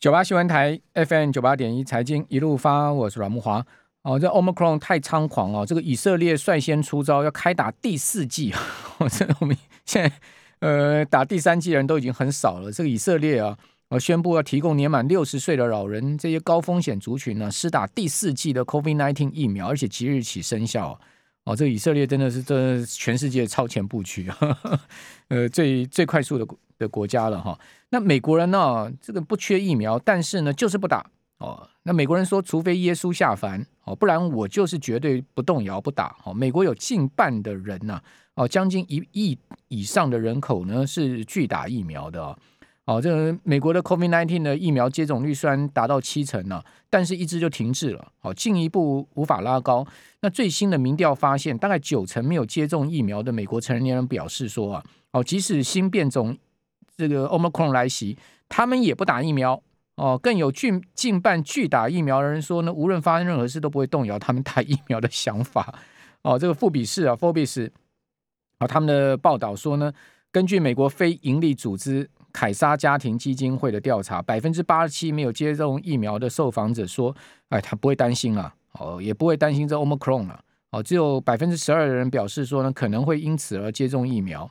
九八新闻台 FM 九八点一财经一路发，我是阮慕华。哦，这 Omicron 太猖狂哦，这个以色列率先出招，要开打第四剂。我 这我们现在呃打第三剂的人都已经很少了。这个以色列啊，呃宣布要提供年满六十岁的老人这些高风险族群呢，施打第四季的 COVID-19 疫苗，而且即日起生效。哦，这个以色列真的是这全世界超前部署，呃，最最快速的的国家了哈。那美国人呢，这个不缺疫苗，但是呢，就是不打哦。那美国人说，除非耶稣下凡哦，不然我就是绝对不动摇不打。哦，美国有近半的人呢，哦，将近一亿以上的人口呢是拒打疫苗的哦。哦，这个美国的 COVID-19 的疫苗接种率虽然达到七成了，但是一直就停滞了。好，进一步无法拉高。那最新的民调发现，大概九成没有接种疫苗的美国成年人表示说啊，哦，即使新变种。这个 Omicron 来袭，他们也不打疫苗哦。更有近近半拒打疫苗的人说呢，无论发生任何事都不会动摇他们打疫苗的想法哦。这个富比士啊，Forbes 啊，他们的报道说呢，根据美国非营利组织凯撒家庭基金会的调查，百分之八十七没有接种疫苗的受访者说，哎，他不会担心了哦，也不会担心这 Omicron 了哦。只有百分之十二的人表示说呢，可能会因此而接种疫苗。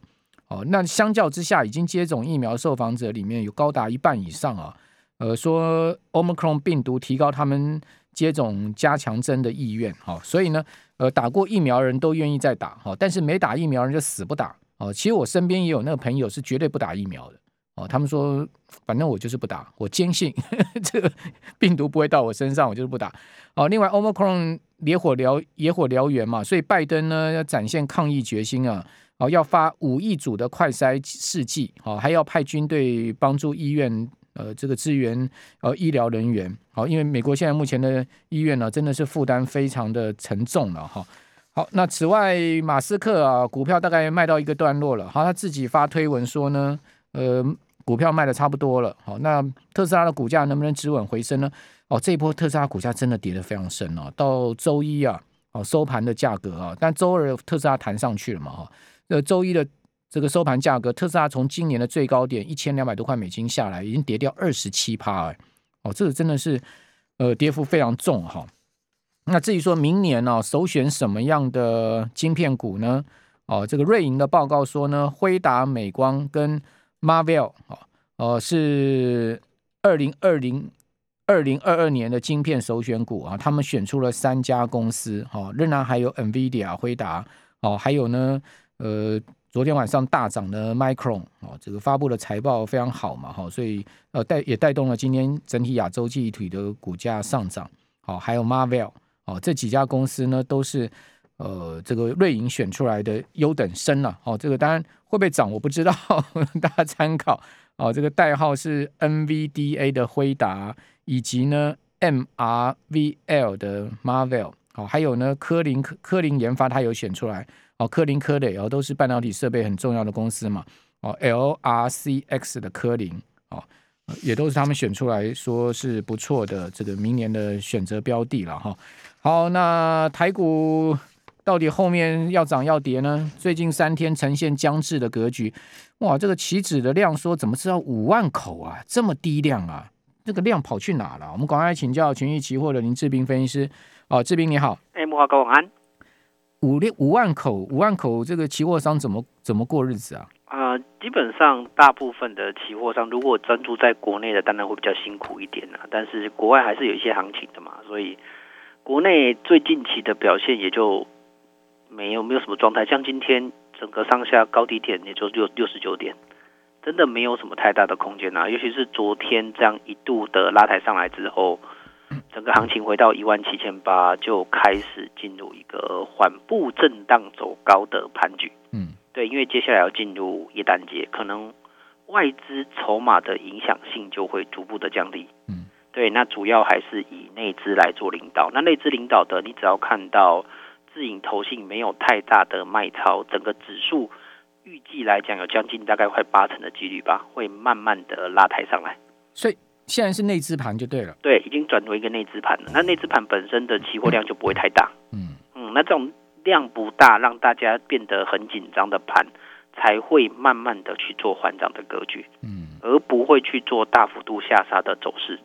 哦，那相较之下，已经接种疫苗受访者里面有高达一半以上啊，呃，说 Omicron 病毒提高他们接种加强针的意愿，哈，所以呢，呃，打过疫苗人都愿意再打，哈，但是没打疫苗人就死不打，哦，其实我身边也有那个朋友是绝对不打疫苗的，哦，他们说反正我就是不打，我坚信 这个病毒不会到我身上，我就是不打，哦，另外 Omicron 野火燎野火燎原嘛，所以拜登呢要展现抗疫决心啊。哦，要发五亿组的快筛试剂，哦，还要派军队帮助医院，呃，这个支援呃医疗人员，好，因为美国现在目前的医院呢，真的是负担非常的沉重了，哈。好，那此外，马斯克啊，股票大概卖到一个段落了，好，他自己发推文说呢，呃，股票卖的差不多了，好，那特斯拉的股价能不能止稳回升呢？哦，这一波特斯拉股价真的跌得非常深哦，到周一啊，哦，收盘的价格啊，但周二特斯拉弹上去了嘛，哈。呃，周一的这个收盘价格，特斯拉从今年的最高点一千两百多块美金下来，已经跌掉二十七趴哎，哦，这个真的是呃跌幅非常重哈。那至于说明年呢、首选什么样的晶片股呢？哦，这个瑞银的报告说呢，辉达、美光跟 Marvell 哦，呃是二零二零二零二二年的晶片首选股啊，他们选出了三家公司，哦，仍然还有 NVIDIA、辉达，哦，还有呢。呃，昨天晚上大涨的 Micron 哦，这个发布的财报非常好嘛，哈，所以呃带也带动了今天整体亚洲记忆体的股价上涨，好，还有 Marvell 哦，这几家公司呢都是呃这个瑞银选出来的优等生了，哦，这个当然会不会涨我不知道，大家参考哦，这个代号是 NVDA 的辉达，以及呢 MRVL 的 Marvell，好，还有呢科林科林研发它有选出来。哦，科林科磊哦，都是半导体设备很重要的公司嘛。哦，LRCX 的科林哦，也都是他们选出来说是不错的这个明年的选择标的了哈。好，那台股到底后面要涨要跌呢？最近三天呈现僵滞的格局。哇，这个期指的量说怎么知道五万口啊？这么低量啊？这个量跑去哪了？我们赶快请教群益期货的林志斌分析师。哦，志斌你好。哎，慕驊哥晚安。五六五万口，五万口，这个期货商怎么怎么过日子啊？啊、基本上大部分的期货商，如果专注在国内的，当然会比较辛苦一点啊。但是国外还是有一些行情的嘛，所以国内最近期的表现也就没有没有什么状态。像今天整个上下高低点也就六六十九点，真的没有什么太大的空间啊。尤其是昨天这样一度的拉抬上来之后。整个行情回到一万七千八，就开始进入一个缓步震荡走高的盘局。嗯，对，因为接下来要进入耶诞节，可能外资筹码的影响性就会逐步的降低。嗯，对，那主要还是以内资来做领导。那内资领导的，你只要看到自营投信没有太大的卖超，整个指数预计来讲有将近大概快八成的几率吧，会慢慢的拉抬上来。所以。现在是内资盘就对了，对，已经转为一个内资盘了。那内资盘本身的期货量就不会太大，嗯嗯，那这种量不大，让大家变得很紧张的盘，才会慢慢的去做缓涨的格局，嗯。而不会去做大幅度下杀的走势。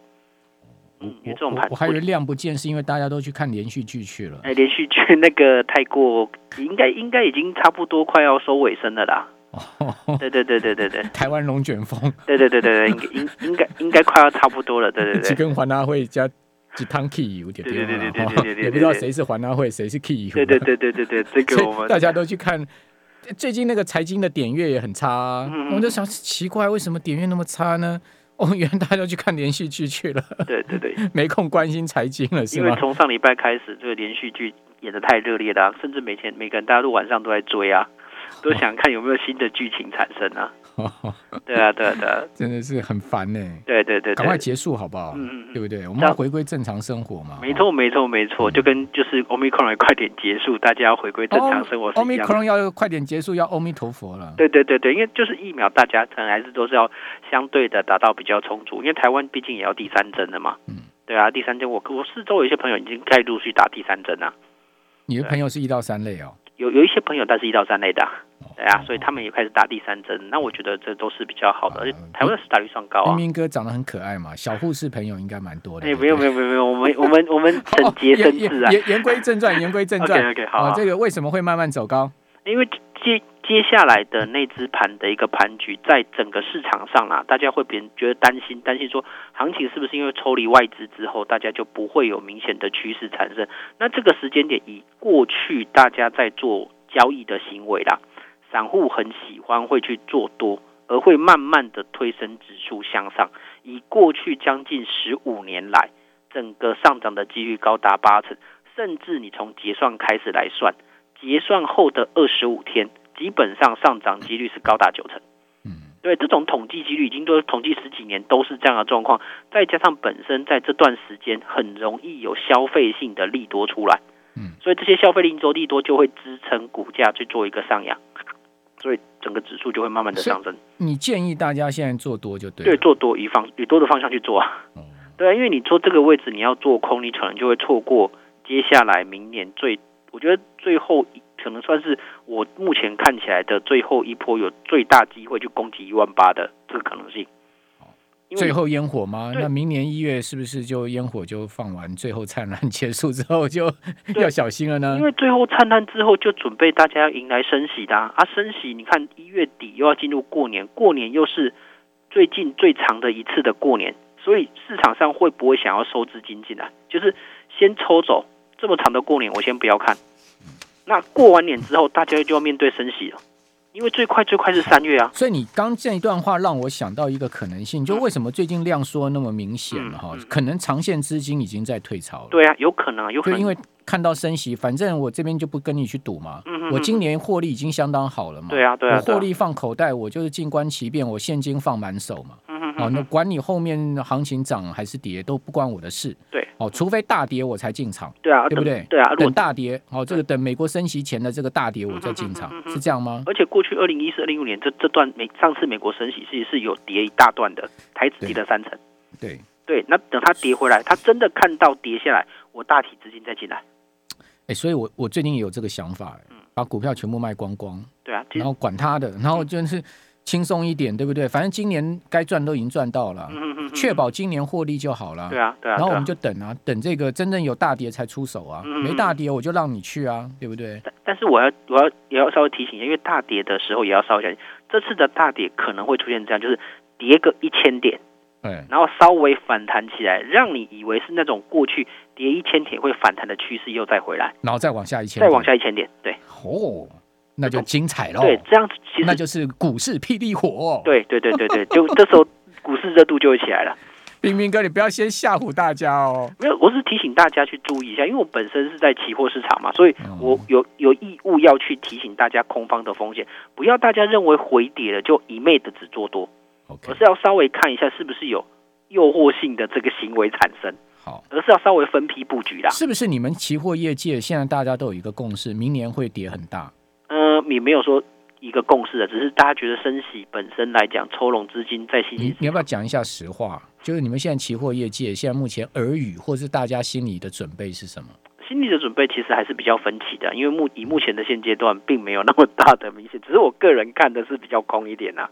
嗯，因为这种盘我，我还以为量不见是因为大家都去看连续剧去了。哎，连续剧那个太过，应该应该已经差不多快要收尾声了啦。哦，对对对对对对，台湾龙卷风。对对对对对，应应应该应该快要差不多了。对对对，几根环纳会加几汤 key 有点变化，也不知道谁是环拉会，谁是 key。对对对对对对，这个我们大家都去看。最近那个财经的点阅也很差，啊，我就想奇怪，为什么点阅那么差呢？哦，原来大家都去看连续剧去了。对对对，没空关心财经了，是吗？因为从上礼拜开始，这个连续剧演的太热烈了，啊，甚至每天每个人大家都晚上都在追啊，都想看有没有新的剧情产生啊。对啊，对啊，对啊，真的是很烦呢。对对对，赶快结束好不好？嗯嗯，对不对？我们要回归正常生活嘛。没错，没错，没错，就跟就是 Omicron 快点结束，大家要回归正常生活。Omicron 要快点结束，要阿弥陀佛了。对对对对，因为就是疫苗，大家可能还是都是要相对的达到比较充足，因为台湾毕竟也要第三针的嘛。嗯，对啊，第三针，我我四周有一些朋友已经开始陆续打第三针了。你的朋友是一到三类哦？有有一些朋友，但是一到三类的。对啊，所以他们也开始打第三针。那我觉得这都是比较好的，而且台湾的打率算高啊。明明哥长得很可爱嘛，小护士朋友应该蛮多的。哎，没有没有没有没有，我们我们我们 整洁生智啊。言言归正传，言归正传。OK OK 好。这个为什么会慢慢走高？因为接接下来的那支盘的一个盘局，在整个市场上啊，大家会别人觉得担心，担心说行情是不是因为抽离外资之后，大家就不会有明显的趋势产生？那这个时间点，以过去大家在做交易的行为啦。散户很喜欢会去做多，而会慢慢的推升指数向上。以过去将近十五年来，整个上涨的几率高达八成，甚至你从结算开始来算，结算后的二十五天，基本上上涨几率是高达九成。嗯，对，这种统计几率已经都统计十几年都是这样的状况，再加上本身在这段时间很容易有消费性的利多出来，嗯，所以这些消费零轴利多就会支撑股价去做一个上扬。所以整个指数就会慢慢的上升。你建议大家现在做多就对。对，做多以方以多的方向去做啊。嗯、对啊，因为你做这个位置你要做空，你可能就会错过接下来明年最，我觉得最后可能算是我目前看起来的最后一波有最大机会去攻击一万八的这个可能性。最后烟火吗？那明年一月是不是就烟火就放完？最后灿烂结束之后就要小心了呢？因为最后灿烂之后就准备大家要迎来升息的啊！啊升息，你看一月底又要进入过年，过年又是最近最长的一次的过年，所以市场上会不会想要收资金进来？就是先抽走这么长的过年，我先不要看。那过完年之后，大家就要面对升息了。因为最快最快是三月啊，所以你刚这一段话让我想到一个可能性，就为什么最近量缩那么明显了哈？嗯嗯、可能长线资金已经在退潮了。对啊，有可能，有可能，因为看到升息，反正我这边就不跟你去赌嘛。嗯嗯、我今年获利已经相当好了嘛。对啊，对啊，我获利放口袋，我就是静观其变，我现金放满手嘛。哦，那管你后面行情涨还是跌都不关我的事。对，哦，除非大跌我才进场。对啊，对不对？对啊，等大跌，哦，这个等美国升息前的这个大跌我再进场，是这样吗？而且过去二零一四、二零一五年这这段美上次美国升息其实是有跌一大段的，台指跌了三成。对对，那等它跌回来，它真的看到跌下来，我大体资金再进来。哎，所以我我最近也有这个想法，把股票全部卖光光。对啊，然后管他的，然后就是。轻松一点，对不对？反正今年该赚都已经赚到了，确保今年获利就好了。对啊，对啊。然后我们就等啊，等这个真正有大跌才出手啊。没大跌我就让你去啊，对不对？但是我要我要也要稍微提醒一下，因为大跌的时候也要稍微小心。这次的大跌可能会出现这样，就是跌个一千点，对，然后稍微反弹起来，让你以为是那种过去跌一千点会反弹的趋势又再回来，然后再往下一千，再往下一千点，对。哦。那就精彩喽！对，这样子其实那就是股市霹雳火。对对对对对，就这时候股市热度就会起来了。冰冰哥，你不要先吓唬大家哦。没有，我是提醒大家去注意一下，因为我本身是在期货市场嘛，所以我有有义务要去提醒大家空方的风险，不要大家认为回跌了就一昧的只做多.而是要稍微看一下是不是有诱惑性的这个行为产生。好，而是要稍微分批布局啦。是不是你们期货业界现在大家都有一个共识，明年会跌很大？呃，也没有说一个共识的，只是大家觉得升息本身来讲，抽拢资金在新兴。你你要不要讲一下实话？就是你们现在期货业界现在目前耳语，或是大家心里的准备是什么？心里的准备其实还是比较分歧的，因为目以目前的现阶段，并没有那么大的明显，只是我个人看的是比较空一点呐、啊。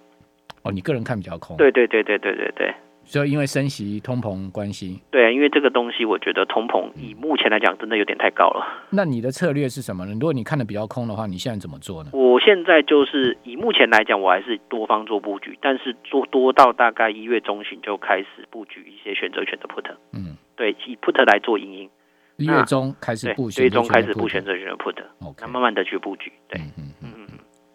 哦，你个人看比较空。对对对对对对对。所以因为升息、通膨关系。对，因为这个东西，我觉得通膨以目前来讲，真的有点太高了。那你的策略是什么呢？如果你看的比较空的话，你现在怎么做呢？我现在就是以目前来讲，我还是多方做布局，但是做多到大概一月中旬就开始布局一些选择权的 put。嗯，对，以 put 来做盈盈。一月中开始布，一月中开始布选择权的 put。那慢慢的去布局。对。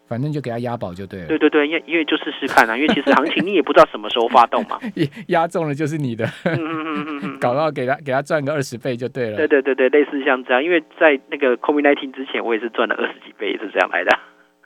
反正就给他押宝就对了。对对对，因为因为就试试看啊，因为其实行情你也不知道什么时候发动嘛。押中了就是你的，嗯嗯嗯嗯 搞到给他给他赚个二十倍就对了。对对对对，类似像这样，因为在那个 COVID-19 之前，我也是赚了二十几倍，是这样来的。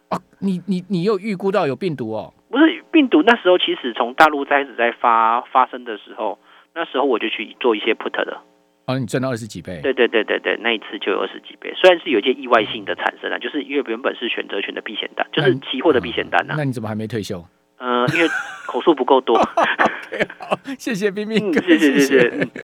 哦，你你你又预估到有病毒哦？不是病毒，那时候其实从大陆开始在发发生的时候，那时候我就去做一些 put 的。哦，你赚到二十几倍？对对对对对，那一次就有二十几倍。虽然是有一些意外性的产生啊，就是因为原本是选择权的避险单，就是期货的避险单啊。那你怎么还没退休？嗯、呃，因为口数不够多。okay, 好，谢谢冰冰谢谢。谢谢